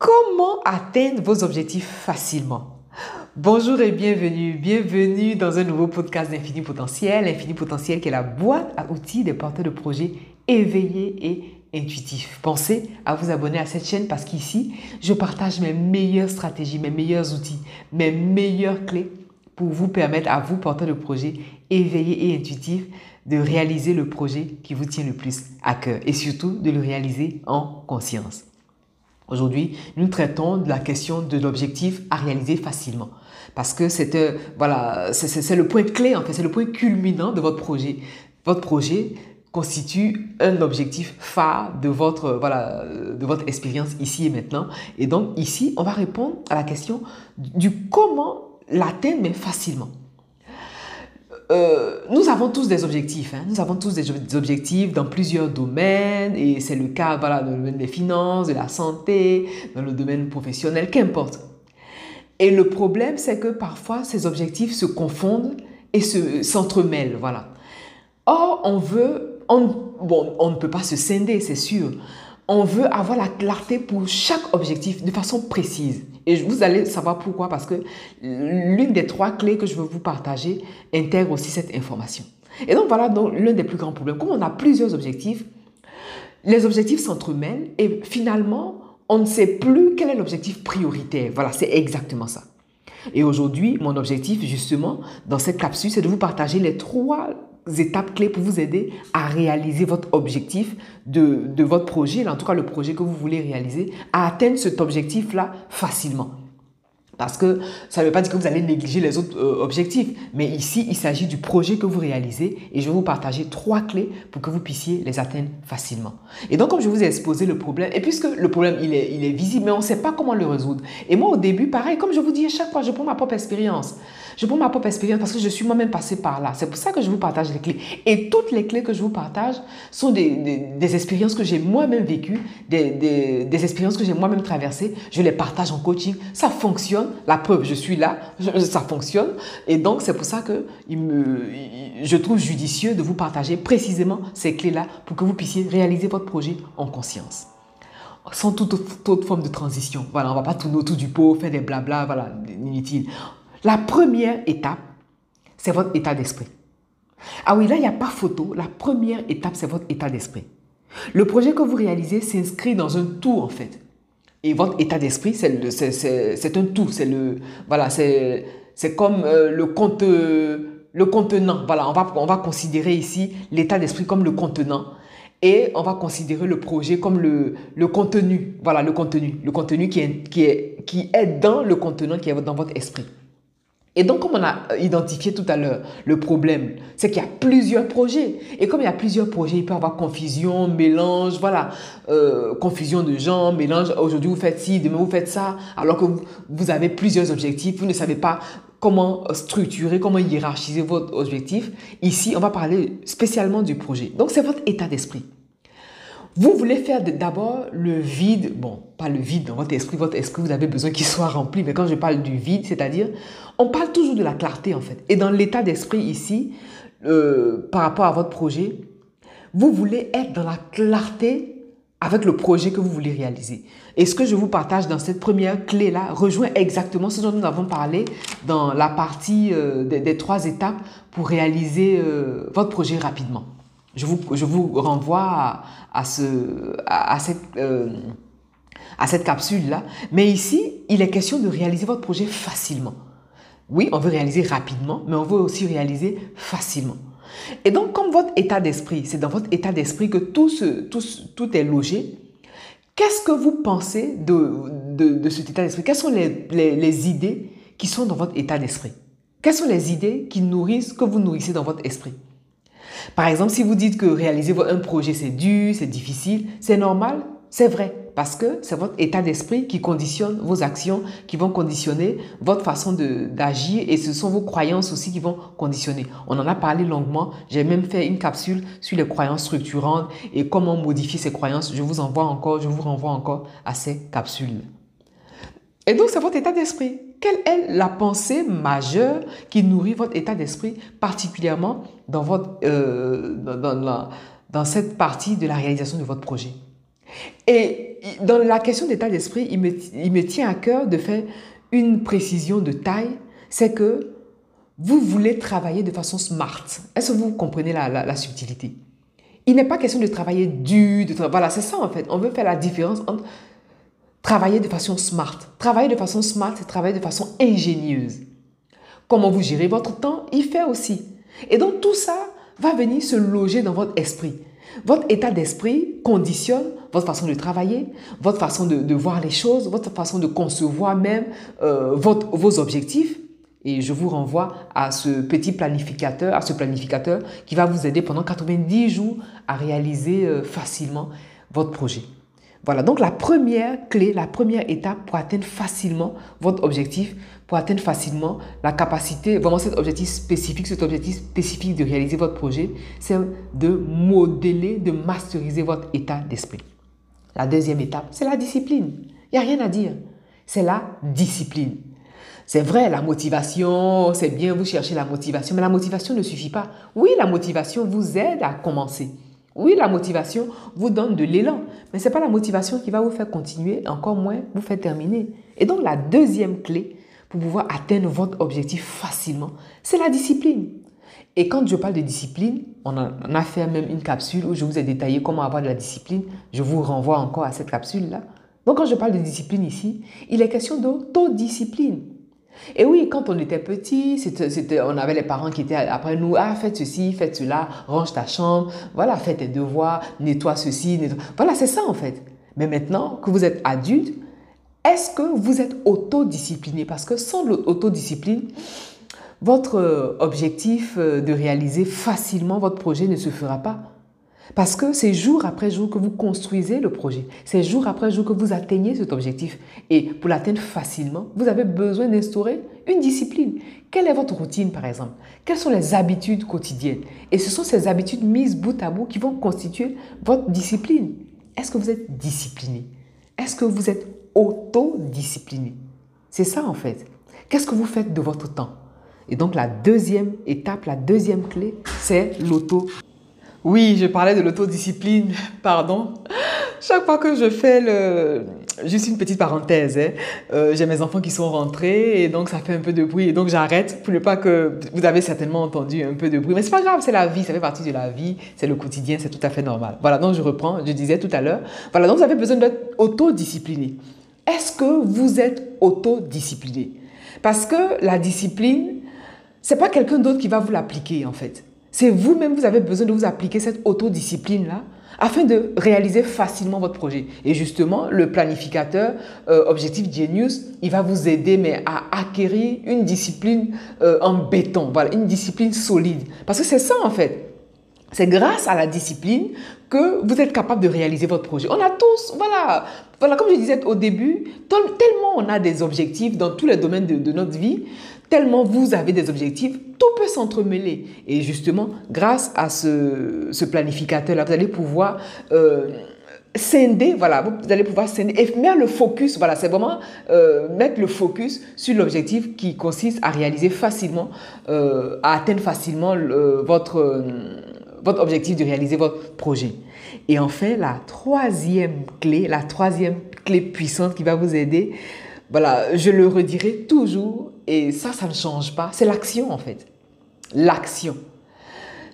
Comment atteindre vos objectifs facilement? Bonjour et bienvenue, bienvenue dans un nouveau podcast d'Infini Potentiel. Infini Potentiel qui est la boîte à outils des porteurs de projets éveillés et intuitifs. Pensez à vous abonner à cette chaîne parce qu'ici, je partage mes meilleures stratégies, mes meilleurs outils, mes meilleures clés pour vous permettre à vous, porteurs de projets éveillés et intuitifs, de réaliser le projet qui vous tient le plus à cœur et surtout de le réaliser en conscience. Aujourd'hui, nous traitons de la question de l'objectif à réaliser facilement. Parce que c'est euh, c'est le point clé, en fait, c'est le point culminant de votre projet. Votre projet constitue un objectif phare de votre, de votre expérience ici et maintenant. Et donc, ici, on va répondre à la question du comment l'atteindre, mais facilement. Euh, nous avons tous des objectifs. Hein. Nous avons tous des objectifs dans plusieurs domaines et c'est le cas voilà, dans le domaine des finances, de la santé, dans le domaine professionnel, qu'importe. Et le problème, c'est que parfois ces objectifs se confondent et s'entremêlent. Voilà. Or, on veut, on, bon, on ne peut pas se scinder, c'est sûr on veut avoir la clarté pour chaque objectif de façon précise. Et vous allez savoir pourquoi, parce que l'une des trois clés que je veux vous partager intègre aussi cette information. Et donc voilà l'un des plus grands problèmes. Comme on a plusieurs objectifs, les objectifs s'entremêlent et finalement, on ne sait plus quel est l'objectif prioritaire. Voilà, c'est exactement ça. Et aujourd'hui, mon objectif, justement, dans cette capsule, c'est de vous partager les trois étapes clés pour vous aider à réaliser votre objectif de, de votre projet, en tout cas le projet que vous voulez réaliser, à atteindre cet objectif-là facilement. Parce que ça ne veut pas dire que vous allez négliger les autres euh, objectifs. Mais ici, il s'agit du projet que vous réalisez et je vais vous partager trois clés pour que vous puissiez les atteindre facilement. Et donc, comme je vous ai exposé le problème, et puisque le problème, il est, il est visible, mais on ne sait pas comment le résoudre. Et moi, au début, pareil, comme je vous dis chaque fois, je prends ma propre expérience. Je prends ma propre expérience parce que je suis moi-même passé par là. C'est pour ça que je vous partage les clés. Et toutes les clés que je vous partage sont des, expériences que j'ai moi-même vécues, des, des expériences que j'ai moi-même traversées. Je les partage en coaching. Ça fonctionne la preuve, je suis là, ça fonctionne. Et donc, c'est pour ça que je trouve judicieux de vous partager précisément ces clés-là pour que vous puissiez réaliser votre projet en conscience. Sans toute autre, forme de transition. Voilà, on va pas tourner autour du pot, faire des blabla, voilà, inutile. La première étape, c'est votre état d'esprit. Ah oui, là, il n'y a pas photo. La première étape, c'est votre état d'esprit. Le projet que vous réalisez s'inscrit dans un tout, en fait. Et votre état d'esprit, c'est un tout. C'est le, voilà, c'est comme euh, le, le contenant. Voilà, on va, on va considérer ici l'état d'esprit comme le contenant. Et on va considérer le projet comme le, contenu. Voilà, le contenu. Le contenu qui est, qui, est, qui est dans le contenant qui est dans votre esprit. Et donc, comme on a identifié tout à l'heure, le problème, c'est qu'il y a plusieurs projets. Et comme il y a plusieurs projets, il peut y avoir confusion, mélange, voilà, euh, confusion de gens, mélange. Aujourd'hui, vous faites ci, demain, vous faites ça, alors que vous, avez plusieurs objectifs. Vous ne savez pas comment structurer, comment hiérarchiser votre objectif. Ici, on va parler spécialement du projet. Donc, c'est votre état d'esprit. Vous voulez faire d'abord le vide, bon, pas le vide dans votre esprit, votre esprit, vous avez besoin qu'il soit rempli, mais quand je parle du vide, c'est-à-dire, on parle toujours de la clarté en fait. Et dans l'état d'esprit ici, euh, par rapport à votre projet, vous voulez être dans la clarté avec le projet que vous voulez réaliser. Et ce que je vous partage dans cette première clé-là rejoint exactement ce dont nous avons parlé dans la partie euh, des, trois étapes pour réaliser euh, votre projet rapidement. Je vous, je vous renvoie à, ce, à, cette, à cette capsule-là. Mais ici, il est question de réaliser votre projet facilement. Oui, on veut réaliser rapidement, mais on veut aussi réaliser facilement. Et donc, comme votre état d'esprit, c'est dans votre état d'esprit que tout, tout, est logé, qu'est-ce que vous pensez de, de, cet état d'esprit? Quelles sont les, les, idées qui sont dans votre état d'esprit? Quelles sont les idées qui nourrissent, que vous nourrissez dans votre esprit? Par exemple, si vous dites que réaliser un projet, c'est dur, c'est difficile, c'est normal, c'est vrai. Parce que c'est votre état d'esprit qui conditionne vos actions, qui vont conditionner votre façon d'agir et ce sont vos croyances aussi qui vont conditionner. On en a parlé longuement. J'ai même fait une capsule sur les croyances structurantes et comment modifier ces croyances. Je vous envoie encore, je vous renvoie encore à ces capsules. Et donc, c'est votre état d'esprit. Quelle est la pensée majeure qui nourrit votre état d'esprit, particulièrement dans, votre, euh, dans, dans cette partie de la réalisation de votre projet Et dans la question d'état d'esprit, il me, il me tient à cœur de faire une précision de taille, c'est que vous voulez travailler de façon smart. Est-ce que vous comprenez la, la, subtilité? Il n'est pas question de travailler dur, de voilà, c'est ça en fait. On veut faire la différence entre travailler de façon smart. Travailler de façon smart, c'est travailler de façon ingénieuse. Comment vous gérez votre temps, il fait aussi. Et donc tout ça va venir se loger dans votre esprit. Votre état d'esprit conditionne votre façon de travailler, votre façon de, voir les choses, votre façon de concevoir même euh, vos objectifs. Et je vous renvoie à ce petit planificateur, à ce planificateur qui va vous aider pendant 90 jours à réaliser euh, facilement votre projet. Voilà, donc la première clé, la première étape pour atteindre facilement votre objectif, pour atteindre facilement la capacité, vraiment cet objectif spécifique, cet objectif spécifique de réaliser votre projet, c'est de modeler, de masteriser votre état d'esprit. La deuxième étape, c'est la discipline. Il n'y a rien à dire. C'est la discipline. C'est vrai, la motivation, c'est bien, vous cherchez la motivation, mais la motivation ne suffit pas. Oui, la motivation vous aide à commencer. Oui, la motivation vous donne de l'élan, mais ce n'est pas la motivation qui va vous faire continuer, encore moins vous faire terminer. Et donc la deuxième clé, pour pouvoir atteindre votre objectif facilement, c'est la discipline. Et quand je parle de discipline, on a, fait même une capsule où je vous ai détaillé comment avoir de la discipline. Je vous renvoie encore à cette capsule-là. Donc quand je parle de discipline ici, il est question d'autodiscipline. Et oui, quand on était petit, c'était, on avait les parents qui étaient après nous, ah, faites ceci, faites cela, range ta chambre, voilà, faites tes devoirs, nettoie ceci, nettoie. Voilà, c'est ça en fait. Mais maintenant que vous êtes adulte, est-ce que vous êtes autodiscipliné? Parce que sans l'autodiscipline, votre euh, objectif euh, de réaliser facilement votre projet ne se fera pas. Parce que c'est jour après jour que vous construisez le projet. C'est jour après jour que vous atteignez cet objectif. Et pour l'atteindre facilement, vous avez besoin d'instaurer une discipline. Quelle est votre routine, par exemple? Quelles sont les habitudes quotidiennes? Et ce sont ces habitudes mises bout à bout qui vont constituer votre discipline. Est-ce que vous êtes discipliné? Est-ce que vous êtes autodiscipliné? C'est ça en fait. Qu'est-ce que vous faites de votre temps? Et donc la deuxième étape, la deuxième clé, c'est l'auto. Oui, je parlais de l'autodiscipline, pardon. Chaque fois que je fais le... Juste une petite parenthèse, hein. euh, j'ai mes enfants qui sont rentrés et donc ça fait un peu de bruit et donc j'arrête pour ne pas que... Vous avez certainement entendu un peu de bruit, mais c'est pas grave, c'est la vie, ça fait partie de la vie, c'est le quotidien, c'est tout à fait normal. Voilà, donc je reprends, je disais tout à l'heure. Voilà, donc vous avez besoin d'être autodiscipliné. Est-ce que vous êtes autodiscipliné? Parce que la discipline, c'est pas quelqu'un d'autre qui va vous l'appliquer en fait. C'est vous-même, vous avez besoin de vous appliquer cette autodiscipline-là afin de réaliser facilement votre projet. Et justement, le planificateur euh, Objectif Genius, il va vous aider mais à acquérir une discipline euh, en béton, voilà, une discipline solide. Parce que c'est ça en fait. C'est grâce à la discipline que vous êtes capable de réaliser votre projet. On a tous, voilà, voilà comme je disais au début, tellement on a des objectifs dans tous les domaines de, notre vie, tellement vous avez des objectifs, tout peut s'entremêler. Et justement, grâce à ce, planificateur-là, vous allez pouvoir... Euh, scinder, voilà, vous allez pouvoir scinder et mettre le focus, voilà, c'est vraiment euh, mettre le focus sur l'objectif qui consiste à réaliser facilement, euh, à atteindre facilement votre, votre objectif de réaliser votre projet. Et enfin, la troisième clé, la troisième clé puissante qui va vous aider, voilà, je le redirai toujours, et ça, ça ne change pas, c'est l'action en fait. L'action.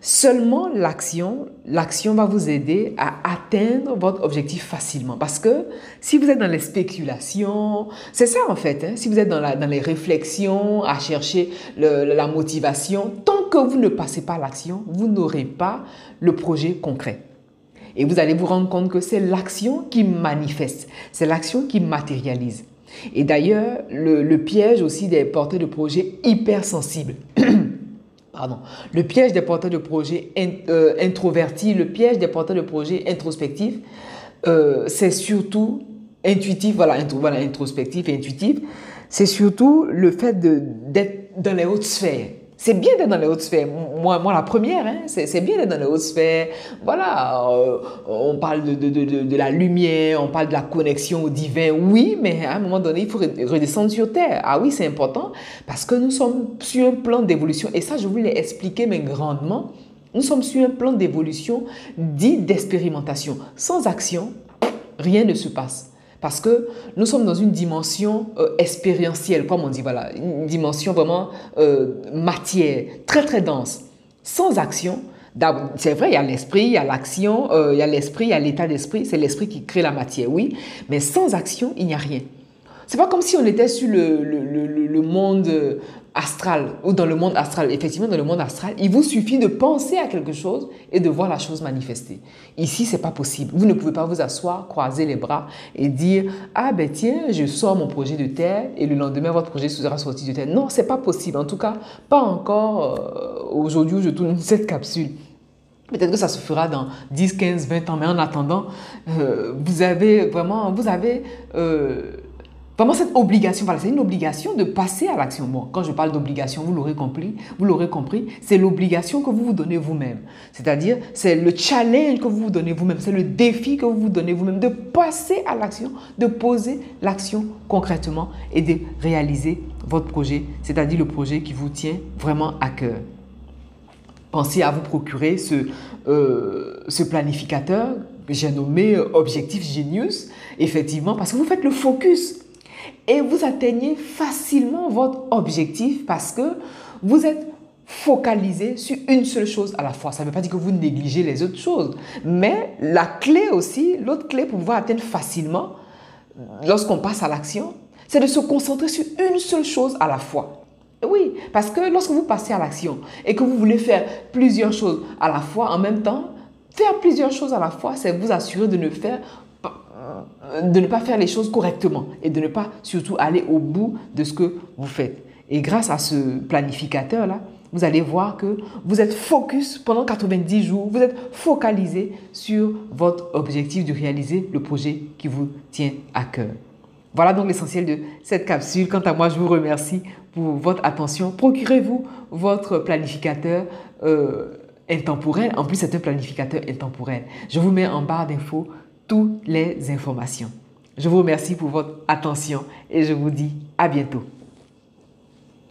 Seulement l'action, l'action va vous aider à atteindre votre objectif facilement. Parce que si vous êtes dans les spéculations, c'est ça en fait, hein, si vous êtes dans, la, dans, les réflexions, à chercher la motivation, tant que vous ne passez pas l'action, vous n'aurez pas le projet concret. Et vous allez vous rendre compte que c'est l'action qui manifeste, c'est l'action qui matérialise. Et d'ailleurs, le, piège aussi des porteurs de projets hypersensibles. pardon, le piège des porteurs de projets euh, introvertis, le piège des porteurs de projets introspectifs, euh, c'est surtout intuitif, voilà, voilà, introspectif et intuitif, c'est surtout le fait d'être dans les hautes sphères. C'est bien d'être dans les hautes sphères. Moi, moi la première, hein, c'est bien d'être dans les hautes sphères. Voilà, euh, on parle de, de, de, de, la lumière, on parle de la connexion au divin. Oui, mais à un moment donné, il faut redescendre sur Terre. Ah oui, c'est important parce que nous sommes sur un plan d'évolution. Et ça, je vous l'ai expliqué, mais grandement. Nous sommes sur un plan d'évolution dit d'expérimentation. Sans action, rien ne se passe. Parce que nous sommes dans une dimension euh, expérientielle, comme on dit, voilà, une dimension vraiment euh, matière, très très dense. Sans action, c'est vrai, il y a l'esprit, il y a l'action, euh, il y a l'esprit, il y a l'état d'esprit, c'est l'esprit qui crée la matière, oui, mais sans action, il n'y a rien. C'est pas comme si on était sur le, le, le, le monde astral ou dans le monde astral. Effectivement, dans le monde astral, il vous suffit de penser à quelque chose et de voir la chose manifester. Ici, c'est pas possible. Vous ne pouvez pas vous asseoir, croiser les bras et dire ah ben tiens, je sors mon projet de terre et le lendemain votre projet sera sorti de terre. Non, c'est pas possible. En tout cas, pas encore euh, aujourd'hui où je tourne cette capsule. Peut-être que ça se fera dans 10, 15, 20 ans, mais en attendant, euh, vous avez vraiment, vous avez euh, Vraiment cette obligation, voilà, c'est une obligation de passer à l'action. Bon, quand je parle d'obligation, vous l'aurez compris, vous l'aurez compris, c'est l'obligation que vous vous donnez vous-même. C'est-à-dire, c'est le challenge que vous vous donnez vous-même, c'est le défi que vous vous donnez vous-même de passer à l'action, de poser l'action concrètement et de réaliser votre projet, c'est-à-dire le projet qui vous tient vraiment à cœur. Pensez à vous procurer ce, euh, ce planificateur j'ai nommé Objectif Genius, effectivement, parce que vous faites le focus et vous atteignez facilement votre objectif parce que vous êtes focalisé sur une seule chose à la fois. Ça ne veut pas dire que vous négligez les autres choses, mais la clé aussi, l'autre clé pour pouvoir atteindre facilement lorsqu'on passe à l'action, c'est de se concentrer sur une seule chose à la fois. Oui, parce que lorsque vous passez à l'action et que vous voulez faire plusieurs choses à la fois en même temps, faire plusieurs choses à la fois, c'est vous assurer de ne faire de ne pas faire les choses correctement et de ne pas surtout aller au bout de ce que vous faites. Et grâce à ce planificateur-là, vous allez voir que vous êtes focus pendant 90 jours, vous êtes focalisé sur votre objectif de réaliser le projet qui vous tient à cœur. Voilà donc l'essentiel de cette capsule. Quant à moi, je vous remercie pour votre attention. Procurez-vous votre planificateur euh, intemporel. En plus, c'est un planificateur intemporel. Je vous mets en barre d'infos toutes les informations. Je vous remercie pour votre attention et je vous dis à bientôt.